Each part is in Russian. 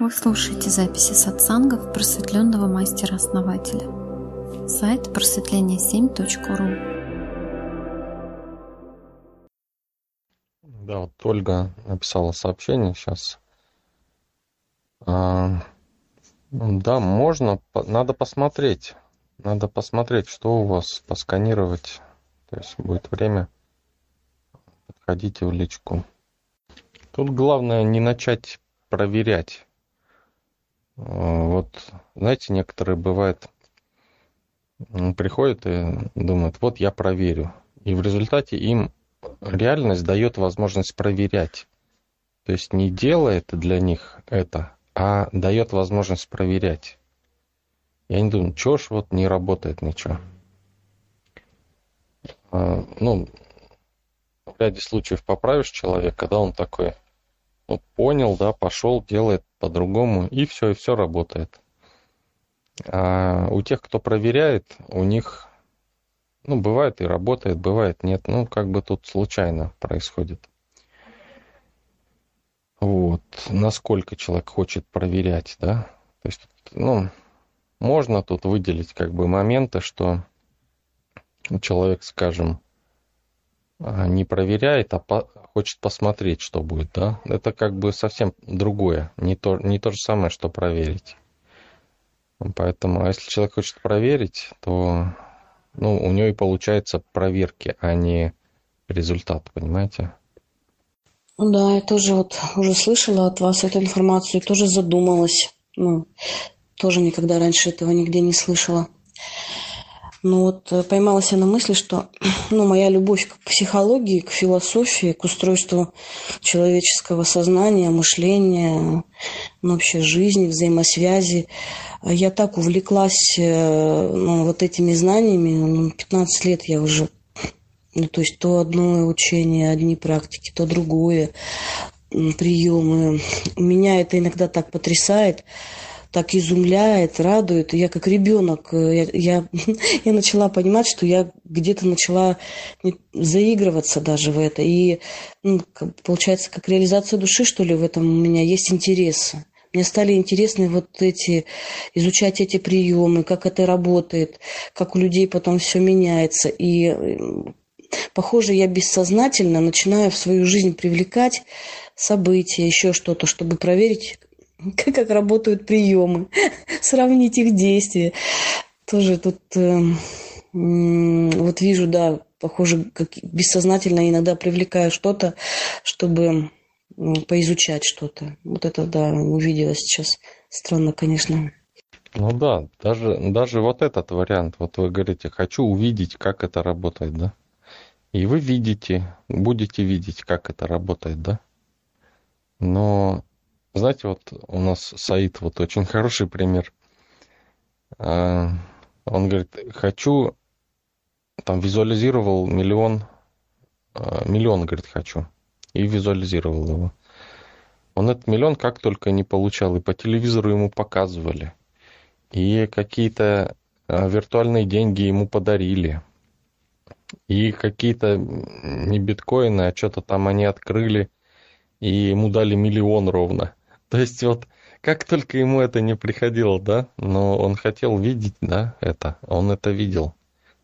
Вы слушаете записи сатсангов просветленного мастера-основателя. Сайт просветление7.ру Да, вот Ольга написала сообщение сейчас. А, да, можно, надо посмотреть. Надо посмотреть, что у вас, посканировать. То есть будет время. Подходите в личку. Тут главное не начать проверять. А, вот, знаете, некоторые бывают, приходят и думают, вот я проверю. И в результате им реальность дает возможность проверять. То есть не делает для них это, а дает возможность проверять. Я не думаю, что ж вот не работает ничего. А, ну, в ряде случаев поправишь человека, когда он такой, ну, понял, да, пошел, делает по-другому, и все, и все работает. А у тех, кто проверяет, у них, ну, бывает и работает, бывает нет. Ну, как бы тут случайно происходит. Вот. Насколько человек хочет проверять, да. То есть, ну, можно тут выделить как бы моменты, что человек, скажем, не проверяет, а по, хочет посмотреть, что будет, да, это как бы совсем другое, не то, не то же самое, что проверить. Поэтому, а если человек хочет проверить, то ну, у него и получается проверки, а не результат, понимаете? Ну да, я тоже вот уже слышала от вас эту информацию, тоже задумалась. Ну, тоже никогда раньше этого нигде не слышала. Но вот э, поймалась я на мысли, что ну, моя любовь к психологии, к философии, к устройству человеческого сознания, мышления, ну, вообще жизни, взаимосвязи, я так увлеклась э, ну, вот этими знаниями, ну, 15 лет я уже ну, то есть то одно учение, одни практики, то другое, приемы. Меня это иногда так потрясает так изумляет, радует. Я как ребенок, э, я, я, я начала понимать, что я где-то начала заигрываться даже в это. И ну, получается, как реализация души, что ли, в этом у меня есть интересы. Мне стали интересны вот эти, изучать эти приемы, как это работает, как у людей потом все меняется. И э, похоже, я бессознательно начинаю в свою жизнь привлекать события, еще что-то, чтобы проверить, как работают приемы, сравнить их действия. Тоже тут э, вот вижу, да, похоже, как бессознательно иногда привлекаю что-то, чтобы поизучать что-то. Вот это, да, увидела сейчас. Странно, конечно. Ну да, даже, даже вот этот вариант, вот вы говорите, хочу увидеть, как это работает, да? И вы видите, будете видеть, как это работает, да? Но знаете, вот у нас Саид, вот очень хороший пример. А, он говорит, хочу, там визуализировал миллион, а, миллион, говорит, хочу. И визуализировал его. Он этот миллион как только не получал, и по телевизору ему показывали. И какие-то а, виртуальные деньги ему подарили. И какие-то не биткоины, а что-то там они открыли, и ему дали миллион ровно. То есть вот как только ему это не приходило, да, но он хотел видеть, да, это, он это видел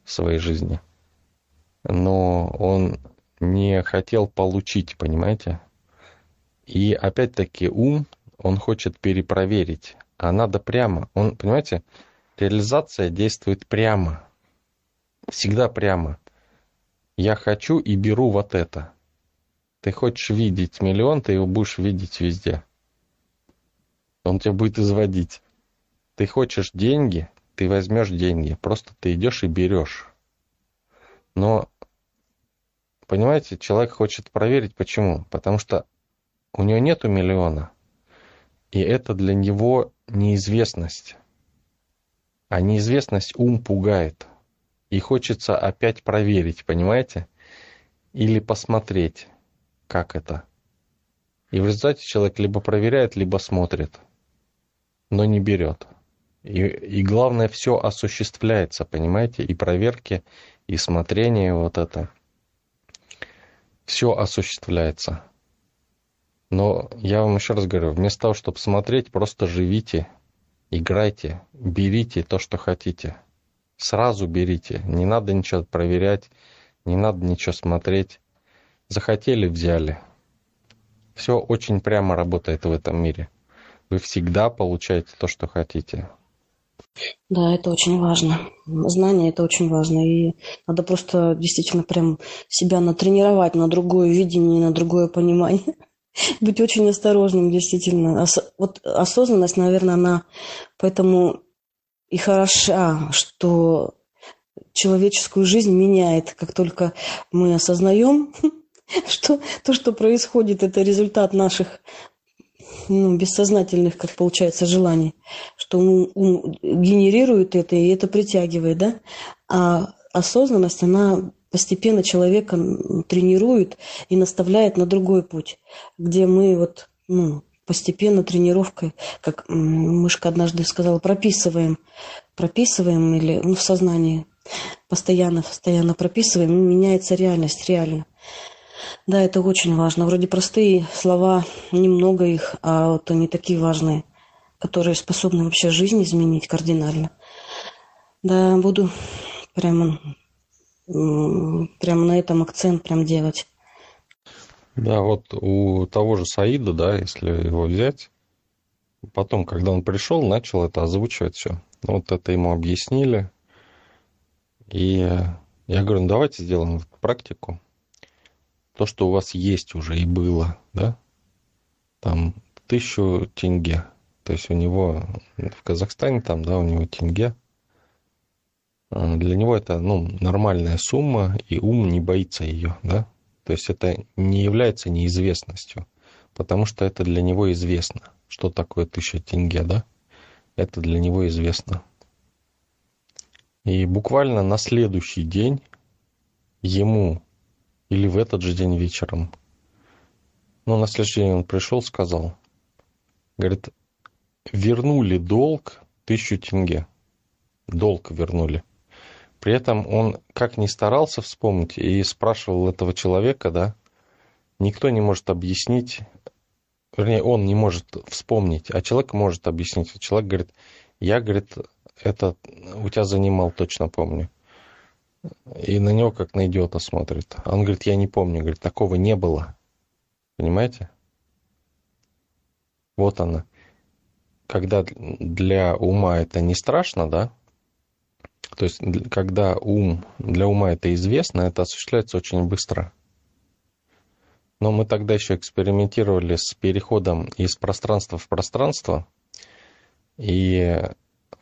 в своей жизни. Но он не хотел получить, понимаете? И опять-таки ум, он хочет перепроверить, а надо прямо. Он, понимаете, реализация действует прямо. Всегда прямо. Я хочу и беру вот это. Ты хочешь видеть миллион, ты его будешь видеть везде он тебя будет изводить. Ты хочешь деньги, ты возьмешь деньги. Просто ты идешь и берешь. Но, понимаете, человек хочет проверить, почему? Потому что у него нету миллиона. И это для него неизвестность. А неизвестность ум пугает. И хочется опять проверить, понимаете? Или посмотреть, как это. И в результате человек либо проверяет, либо смотрит но не берет. И, и главное, все осуществляется, понимаете, и проверки, и смотрение вот это. Все осуществляется. Но я вам еще раз говорю, вместо того, чтобы смотреть, просто живите, играйте, берите то, что хотите. Сразу берите. Не надо ничего проверять, не надо ничего смотреть. Захотели, взяли. Все очень прямо работает в этом мире. Вы всегда получаете то, что хотите. Да, это очень важно. Знание это очень важно. И надо просто действительно прям себя натренировать на другое видение, на другое понимание. Быть очень осторожным, действительно. Ос- вот осознанность, наверное, она поэтому и хороша, что человеческую жизнь меняет, как только мы осознаем, что то, что происходит, это результат наших ну, бессознательных, как получается, желаний, что ум, ум генерирует это, и это притягивает, да? А осознанность, она постепенно человека тренирует и наставляет на другой путь, где мы вот, ну, постепенно тренировкой, как мышка однажды сказала, прописываем, прописываем или ну, в сознании постоянно, постоянно прописываем, и меняется реальность реально. Да, это очень важно. Вроде простые слова, немного их, а вот они такие важные, которые способны вообще жизнь изменить кардинально. Да, буду прямо, прямо на этом акцент прям делать. Да, вот у того же Саида, да, если его взять, потом, когда он пришел, начал это озвучивать все. Вот это ему объяснили. И я говорю, ну давайте сделаем практику то, что у вас есть уже и было, да, там тысячу тенге. То есть у него в Казахстане там, да, у него тенге. А, для него это, ну, нормальная сумма, и ум не боится ее, да. То есть это не является неизвестностью, потому что это для него известно. Что такое тысяча тенге, да? Это для него известно. И буквально на следующий день ему или в этот же день вечером. Но на следующий день он пришел, сказал, говорит, вернули долг тысячу тенге. Долг вернули. При этом он как ни старался вспомнить и спрашивал этого человека, да, никто не может объяснить, вернее, он не может вспомнить, а человек может объяснить. Человек говорит, я, говорит, это у тебя занимал, точно помню. И на него как на идиота смотрит. Он говорит, я не помню. Говорит, такого не было. Понимаете? Вот она. Когда для ума это не страшно, да? То есть, когда ум, для ума это известно, это осуществляется очень быстро. Но мы тогда еще экспериментировали с переходом из пространства в пространство. И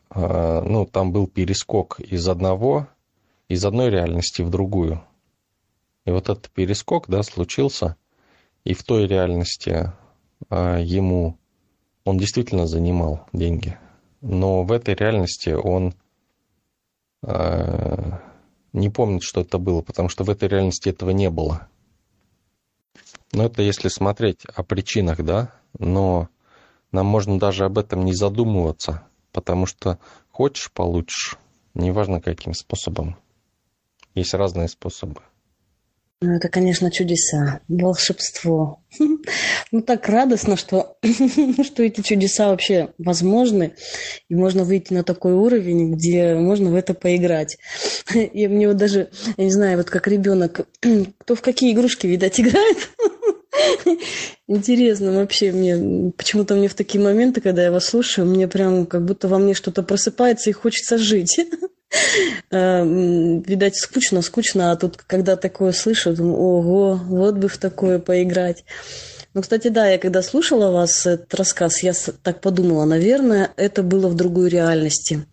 а, ну, там был перескок из одного из одной реальности в другую. И вот этот перескок, да, случился, и в той реальности а, ему он действительно занимал деньги, но в этой реальности он а, не помнит, что это было, потому что в этой реальности этого не было. Но это если смотреть о причинах, да, но нам можно даже об этом не задумываться, потому что хочешь, получишь, неважно каким способом. Есть разные способы. Ну, это, конечно, чудеса, волшебство. Ну, так радостно, что, что эти чудеса вообще возможны, и можно выйти на такой уровень, где можно в это поиграть. И мне вот даже, я не знаю, вот как ребенок, кто в какие игрушки, видать, играет. Интересно вообще мне, почему-то мне в такие моменты, когда я вас слушаю, мне прям как будто во мне что-то просыпается и хочется жить. Э, видать, скучно, скучно, а тут, когда такое слышу, думаю, ого, вот бы в такое поиграть. Ну, кстати, да, я когда слушала вас, этот рассказ, я так подумала, наверное, это было в другой реальности.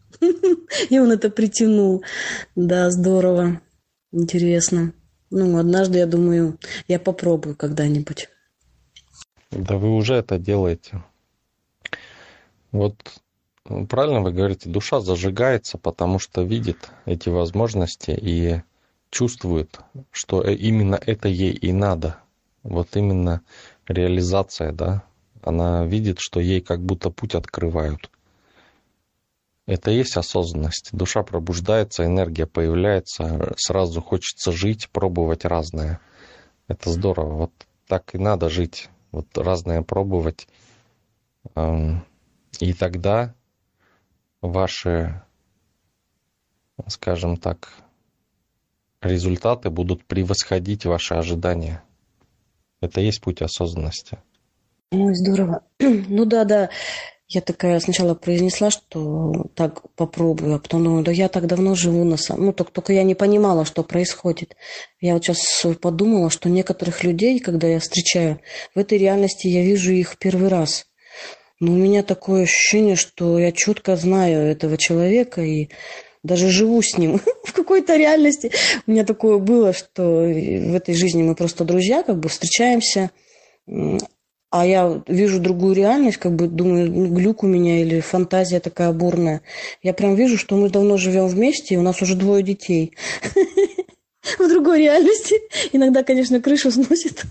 И он это притянул. Да, здорово. Интересно. Ну, однажды, я думаю, я попробую когда-нибудь. Да вы уже это делаете. Вот правильно вы говорите, душа зажигается, потому что видит эти возможности и чувствует, что э, именно это ей и надо. Вот именно реализация, да, она видит, что ей как будто путь открывают. Это и есть осознанность. Душа пробуждается, энергия появляется, сразу хочется жить, пробовать разное. Это здорово. Вот так и надо жить. вот разное пробовать. И тогда ваши, скажем так, результаты будут превосходить ваши ожидания. Это и есть путь осознанности. Ой, здорово. Ну да, да. Я такая сначала произнесла, что так попробую, а потом думаю, да я так давно живу на самом... Ну, только, только я не понимала, что происходит. Я вот сейчас подумала, что некоторых людей, когда я встречаю, в этой реальности я вижу их первый раз. Но у меня такое ощущение, что я четко знаю этого человека и даже живу с ним в какой-то реальности. У меня такое было, что в этой жизни мы просто друзья, как бы встречаемся, а я вижу другую реальность, как бы думаю, ну, глюк у меня или фантазия такая бурная. Я прям вижу, что мы давно живем вместе, и у нас уже двое детей. В другой реальности. Иногда, конечно, крышу сносит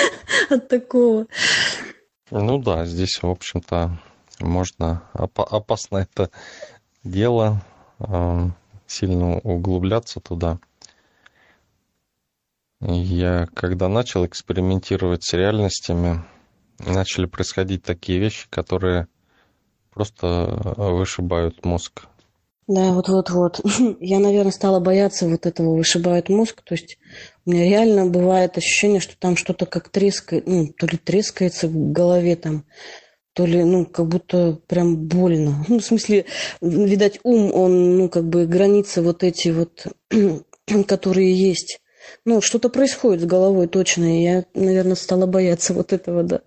от такого. Ну да, здесь, в общем-то, можно опасно это дело, а, сильно углубляться туда. Я когда начал экспериментировать с реальностями, начали происходить такие вещи, которые просто э, вышибают мозг. Да, вот-вот-вот. Я, наверное, стала бояться вот этого вышибает мозг. То есть у меня реально бывает ощущение, что там что-то как трескает, ну, то ли трескается в голове там, то ли, ну, как будто прям больно. Ну, в смысле, видать, ум, он, ну, как бы границы вот эти вот, которые есть, ну, что-то происходит с головой точно, и я, наверное, стала бояться вот этого, да.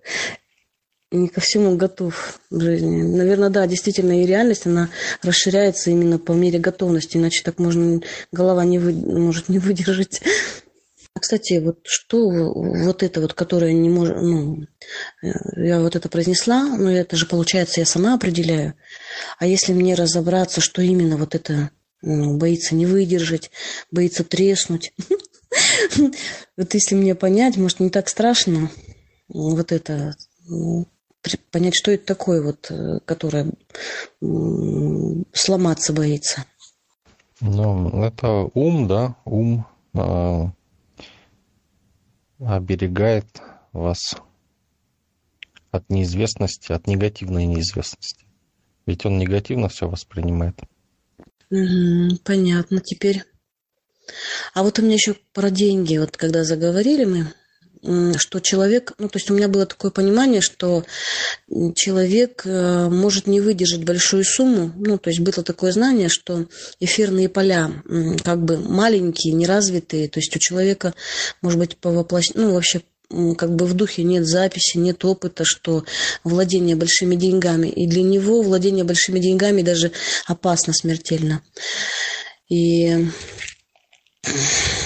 Не ко всему готов в жизни. Наверное, да, действительно, и реальность, она расширяется именно по мере готовности, иначе так можно, голова не вы, может не выдержать. А, кстати, вот что вот это вот, которое не может, ну, я вот это произнесла, но это же, получается, я сама определяю. А если мне разобраться, что именно вот это ну, боится не выдержать, боится треснуть, Вот если мне понять, может, не так страшно вот это, понять, что это такое, вот, э, которое сломаться боится. Ну, это ум, да, ум э, оберегает вас от неизвестности, от негативной неизвестности. Ведь он негативно все воспринимает. Угу, понятно. Теперь а вот у меня еще про деньги, вот когда заговорили мы, что человек, ну, то есть у меня было такое понимание, что человек э, может не выдержать большую сумму, ну, то есть было такое знание, что эфирные поля как бы маленькие, неразвитые, то есть у человека, может быть, по воплощ... ну, вообще как бы в духе нет записи, нет опыта, что владение большими деньгами. И для него владение большими деньгами даже опасно смертельно. И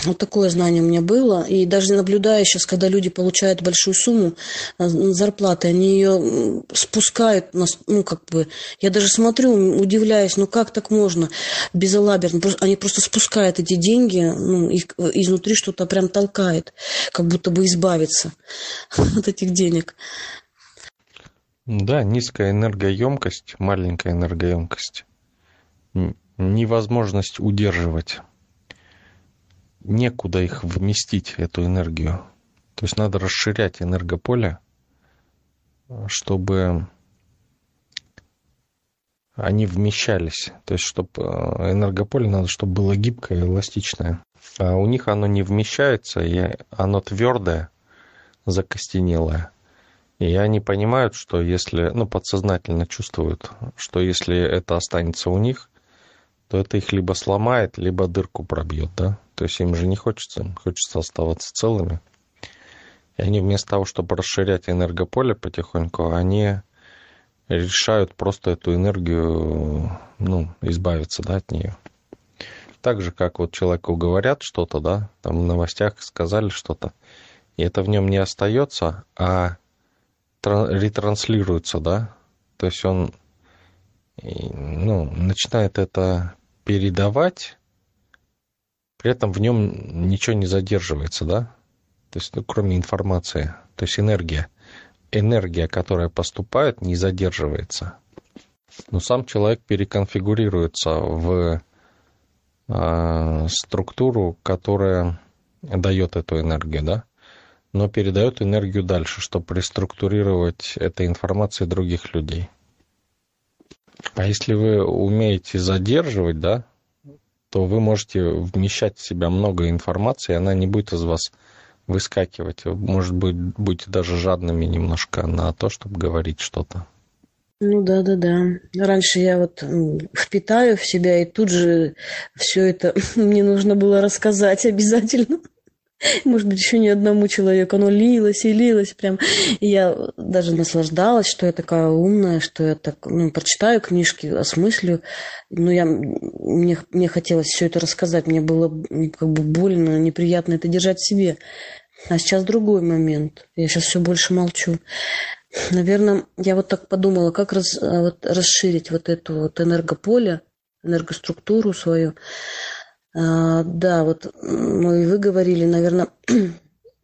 вот такое знание у меня было. И даже наблюдая сейчас, когда люди получают большую сумму э, зарплаты, они ее спускают, ну, как бы, я даже смотрю, удивляюсь, ну, как так можно безалаберно? Они просто спускают эти деньги, ну, их изнутри что-то прям толкает, как будто бы избавиться от этих денег. Да, низкая энергоемкость, маленькая энергоемкость, невозможность удерживать некуда их вместить, эту энергию. То есть надо расширять энергополе, чтобы они вмещались. То есть, чтобы э, энергополе надо, чтобы было гибкое эластичное. А у них оно не вмещается, и оно твердое, закостенелое. И они понимают, что если, ну, подсознательно чувствуют, что если это останется у них, то это их либо сломает, либо дырку пробьет, да. То есть им же не хочется, им хочется оставаться целыми. И они вместо того, чтобы расширять энергополе потихоньку, они решают просто эту энергию, ну, избавиться, да, от нее. Так же, как вот человеку говорят что-то, да, там в новостях сказали что-то, и это в нем не остается, а ретранслируется, да, то есть он ну, начинает это передавать, при этом в нем ничего не задерживается, да? То есть, ну, кроме информации. То есть энергия. Энергия, которая поступает, не задерживается. Но сам человек переконфигурируется в э, структуру, которая дает эту энергию, да? но передает энергию дальше, чтобы реструктурировать этой информацией других людей. А если вы умеете задерживать, да, то вы можете вмещать в себя много информации, и она не будет из вас выскакивать. Может быть, будете даже жадными немножко на то, чтобы говорить что-то. Ну да, да, да. Раньше я вот впитаю в себя, и тут же все это мне нужно было рассказать обязательно. Может быть, еще ни одному человеку. Оно лилось и лилось прям. И я даже наслаждалась, что я такая умная, что я так, ну, прочитаю книжки, осмыслю. Но я, мне, мне хотелось все это рассказать. Мне было как бы больно, неприятно это держать в себе. А сейчас другой момент. Я сейчас все больше молчу. Наверное, я вот так подумала, как раз, вот, расширить вот эту вот энергополе, энергоструктуру свою. А, да, вот ну и вы говорили, наверное,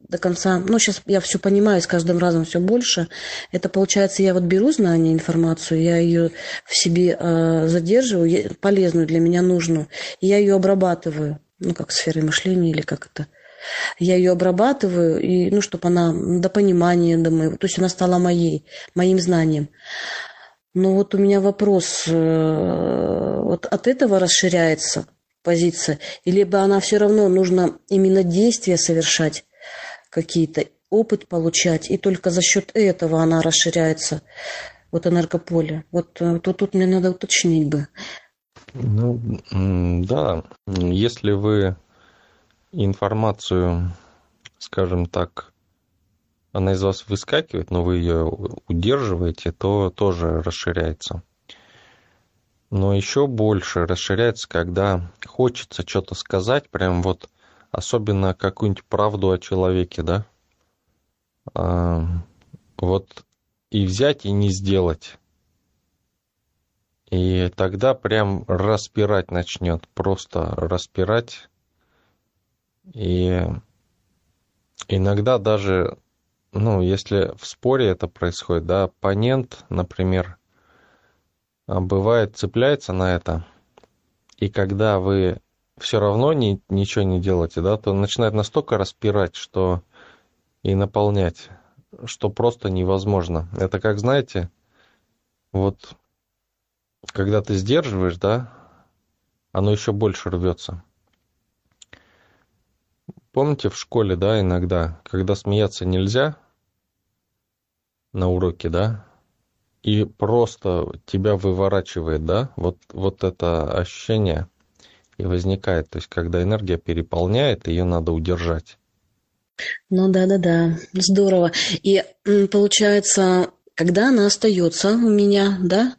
до конца, ну сейчас я все понимаю, с каждым разом все больше. Это получается, я вот беру знания, информацию, я ее в себе э, задерживаю, полезную для меня нужную, и я ее обрабатываю, ну как сферой мышления или как это. Я ее обрабатываю, и, ну, чтобы она до понимания, до моего, то есть она стала моей, моим знанием. Но вот у меня вопрос, э, вот от этого расширяется позиция, и либо она все равно нужно именно действия совершать какие-то, опыт получать, и только за счет этого она расширяется, вот энергополе. Вот э, тут, тут мне надо уточнить бы. Ну, да, если вы информацию, скажем так, она из вас выскакивает, но вы ее удерживаете, то тоже расширяется но еще больше расширяется, когда хочется что-то сказать, прям вот особенно какую-нибудь правду о человеке, да, а, вот и взять и не сделать. И тогда прям распирать начнет, просто распирать. И иногда даже, ну, если в споре это происходит, да, оппонент, например, бывает цепляется на это, и когда вы все равно ни, ничего не делаете, да, то начинает настолько распирать, что и наполнять, что просто невозможно. Это как, знаете, вот когда ты сдерживаешь, да, оно еще больше рвется. Помните в школе, да, иногда, когда смеяться нельзя на уроке, да, и просто тебя выворачивает, да, вот, вот это ощущение и возникает. То есть, когда энергия переполняет, ее надо удержать. Ну да, да, да, здорово. И получается, когда она остается у меня, да,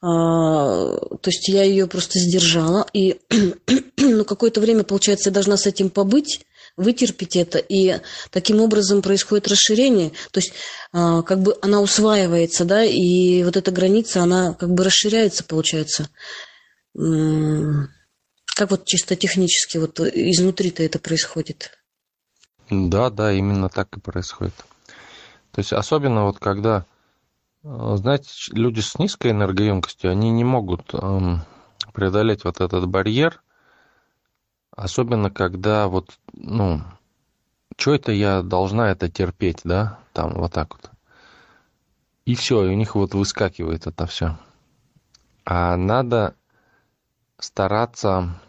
а, то есть я ее просто сдержала, и ну, какое-то время, получается, я должна с этим побыть, вытерпеть это, и таким образом происходит расширение, то есть а, как бы она усваивается, да, и вот эта граница, она как бы расширяется, получается. Как вот чисто технически вот изнутри-то это происходит? Да, да, именно так и происходит. То есть особенно вот когда, а, знаете, люди с низкой энергоемкостью, они не могут преодолеть вот этот барьер – Особенно, когда вот, ну, что это я должна это терпеть, да, там вот так вот. И все, и у них вот выскакивает это все. А надо стараться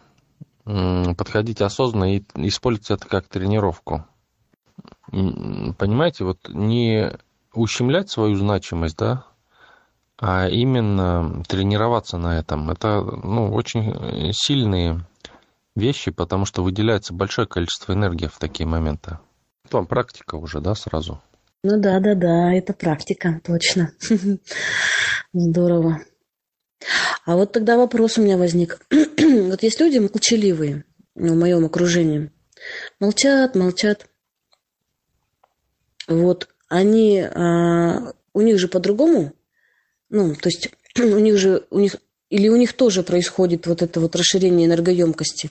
подходить осознанно и использовать это как тренировку. Понимаете, вот не ущемлять свою значимость, да, а именно тренироваться на этом. Это ну, очень сильные вещи, потому что выделяется большое количество энергии в такие моменты. Там практика уже, да, сразу? Ну да, да, да, это практика, точно. Здорово. А вот тогда вопрос у меня возник. вот есть люди молчаливые в моем окружении. Молчат, молчат. Вот они, а, у них же по-другому, ну, то есть у них же, у них или у них тоже происходит вот это вот расширение энергоемкости?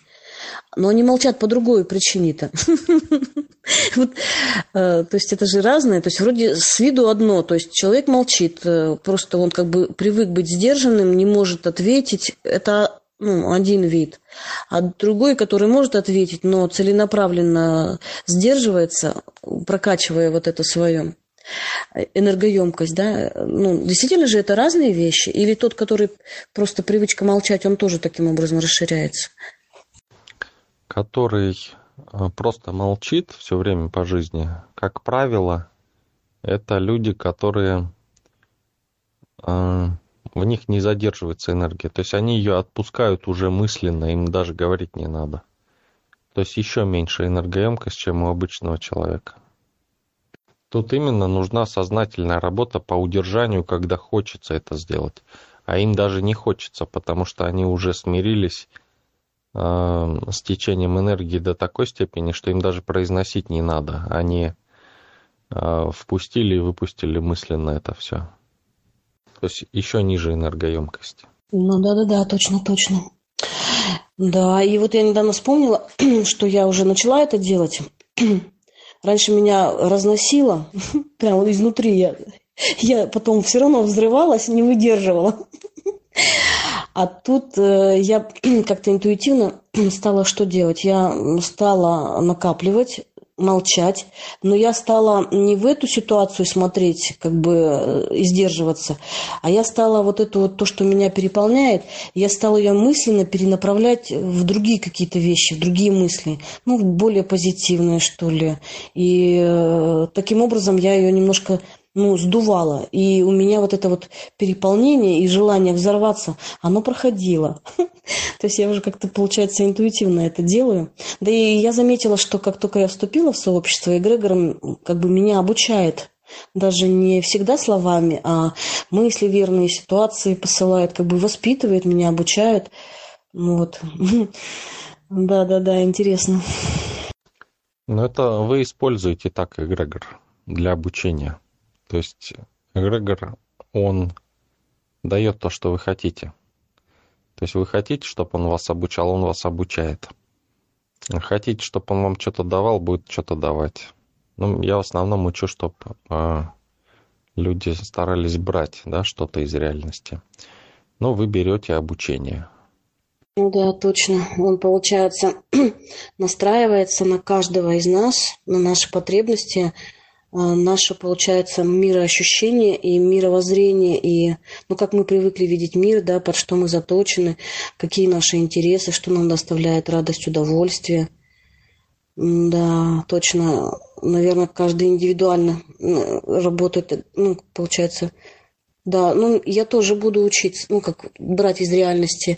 Но они молчат по другой причине-то. Э, то есть это же разное. То есть вроде с виду одно. То есть человек молчит. Э, просто он как бы привык быть сдержанным, не может ответить. Это ну, один вид, а другой, который может ответить, но целенаправленно сдерживается, прокачивая вот это свое энергоемкость, да, ну, действительно же это разные вещи, или тот, который просто привычка молчать, он тоже таким образом расширяется? Который э, просто молчит все время по жизни, как правило, это люди, которые э, в них не задерживается энергия. То есть они ее отпускают уже мысленно, им даже говорить не надо. То есть еще меньше энергоемкость, чем у обычного человека. Тут именно нужна сознательная работа по удержанию, когда хочется это сделать. А им даже не хочется, потому что они уже смирились э, с течением энергии до такой степени, что им даже произносить не надо. Они э, впустили и выпустили мысленно это все. То есть еще ниже энергоемкость. Ну да-да-да, точно, точно. Да, и вот я недавно вспомнила, что я уже начала это делать. Раньше меня разносило, прямо изнутри я, я потом все равно взрывалась, не выдерживала. А тут э, я как-то интуитивно стала что делать? Я стала накапливать молчать, но я стала не в эту ситуацию смотреть, как бы э, и сдерживаться, а я стала вот это вот то, что меня переполняет, я стала ее мысленно перенаправлять в другие какие-то вещи, в другие мысли, ну, более позитивные, что ли. И э, таким образом я ее немножко ну, сдувало. И у меня вот это вот переполнение и желание взорваться, оно проходило. То есть я уже как-то, получается, интуитивно это делаю. Да и я заметила, что как только я вступила в сообщество, эгрегор как бы меня обучает даже не всегда словами, а мысли верные, ситуации посылает, как бы воспитывает меня, обучает. Вот. Да-да-да, интересно. Но это вы используете так эгрегор для обучения. То есть эгрегор, он дает то, что вы хотите. То есть вы хотите, чтобы он вас обучал, он вас обучает. Хотите, чтобы он вам что-то давал, будет что-то давать. Ну, я в основном учу, чтобы а, люди старались брать да, что-то из реальности. Но вы берете обучение. Ну да, точно. Он, получается, настраивается на каждого из нас, на наши потребности, наше, получается, мироощущение и мировоззрение, и, ну, как мы привыкли видеть мир, да, под что мы заточены, какие наши интересы, что нам доставляет радость, удовольствие. Да, точно, наверное, каждый индивидуально работает, ну, получается, да, ну, я тоже буду учиться, ну, как брать из реальности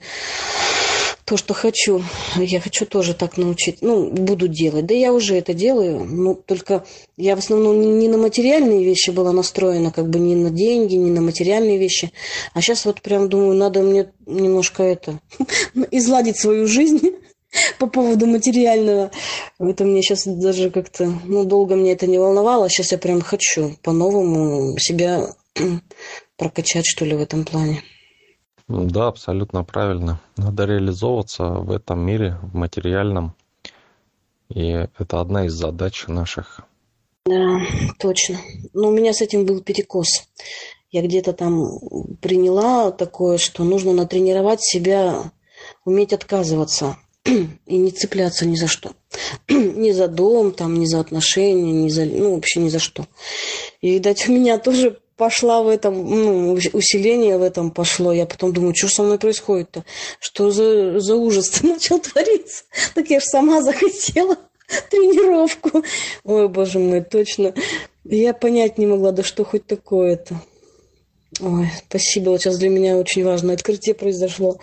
то, что хочу. Я хочу тоже так научить. Ну, буду делать. Да я уже это делаю. Ну, только я в основном не на материальные вещи была настроена, как бы не на деньги, не на материальные вещи. А сейчас вот прям думаю, надо мне немножко это, изладить свою жизнь по поводу материального. Это мне сейчас даже как-то, ну, долго мне это не волновало. Сейчас я прям хочу по-новому себя прокачать, что ли, в этом плане. Да, абсолютно правильно. Надо реализовываться в этом мире, в материальном. И это одна из задач наших. Да, точно. Но у меня с этим был перекос. Я где-то там приняла такое, что нужно натренировать себя, уметь отказываться и не цепляться ни за что. ни за дом, там, ни за отношения, ни за, ну, вообще ни за что. И, видать, у меня тоже пошла в этом, ну, усиление в этом пошло. Я потом думаю, что со мной происходит-то? Что за, за ужас-то начал твориться? Так я же сама захотела тренировку. Ой, боже мой, точно. Я понять не могла, да что хоть такое-то. Ой, спасибо. Вот сейчас для меня очень важное открытие произошло.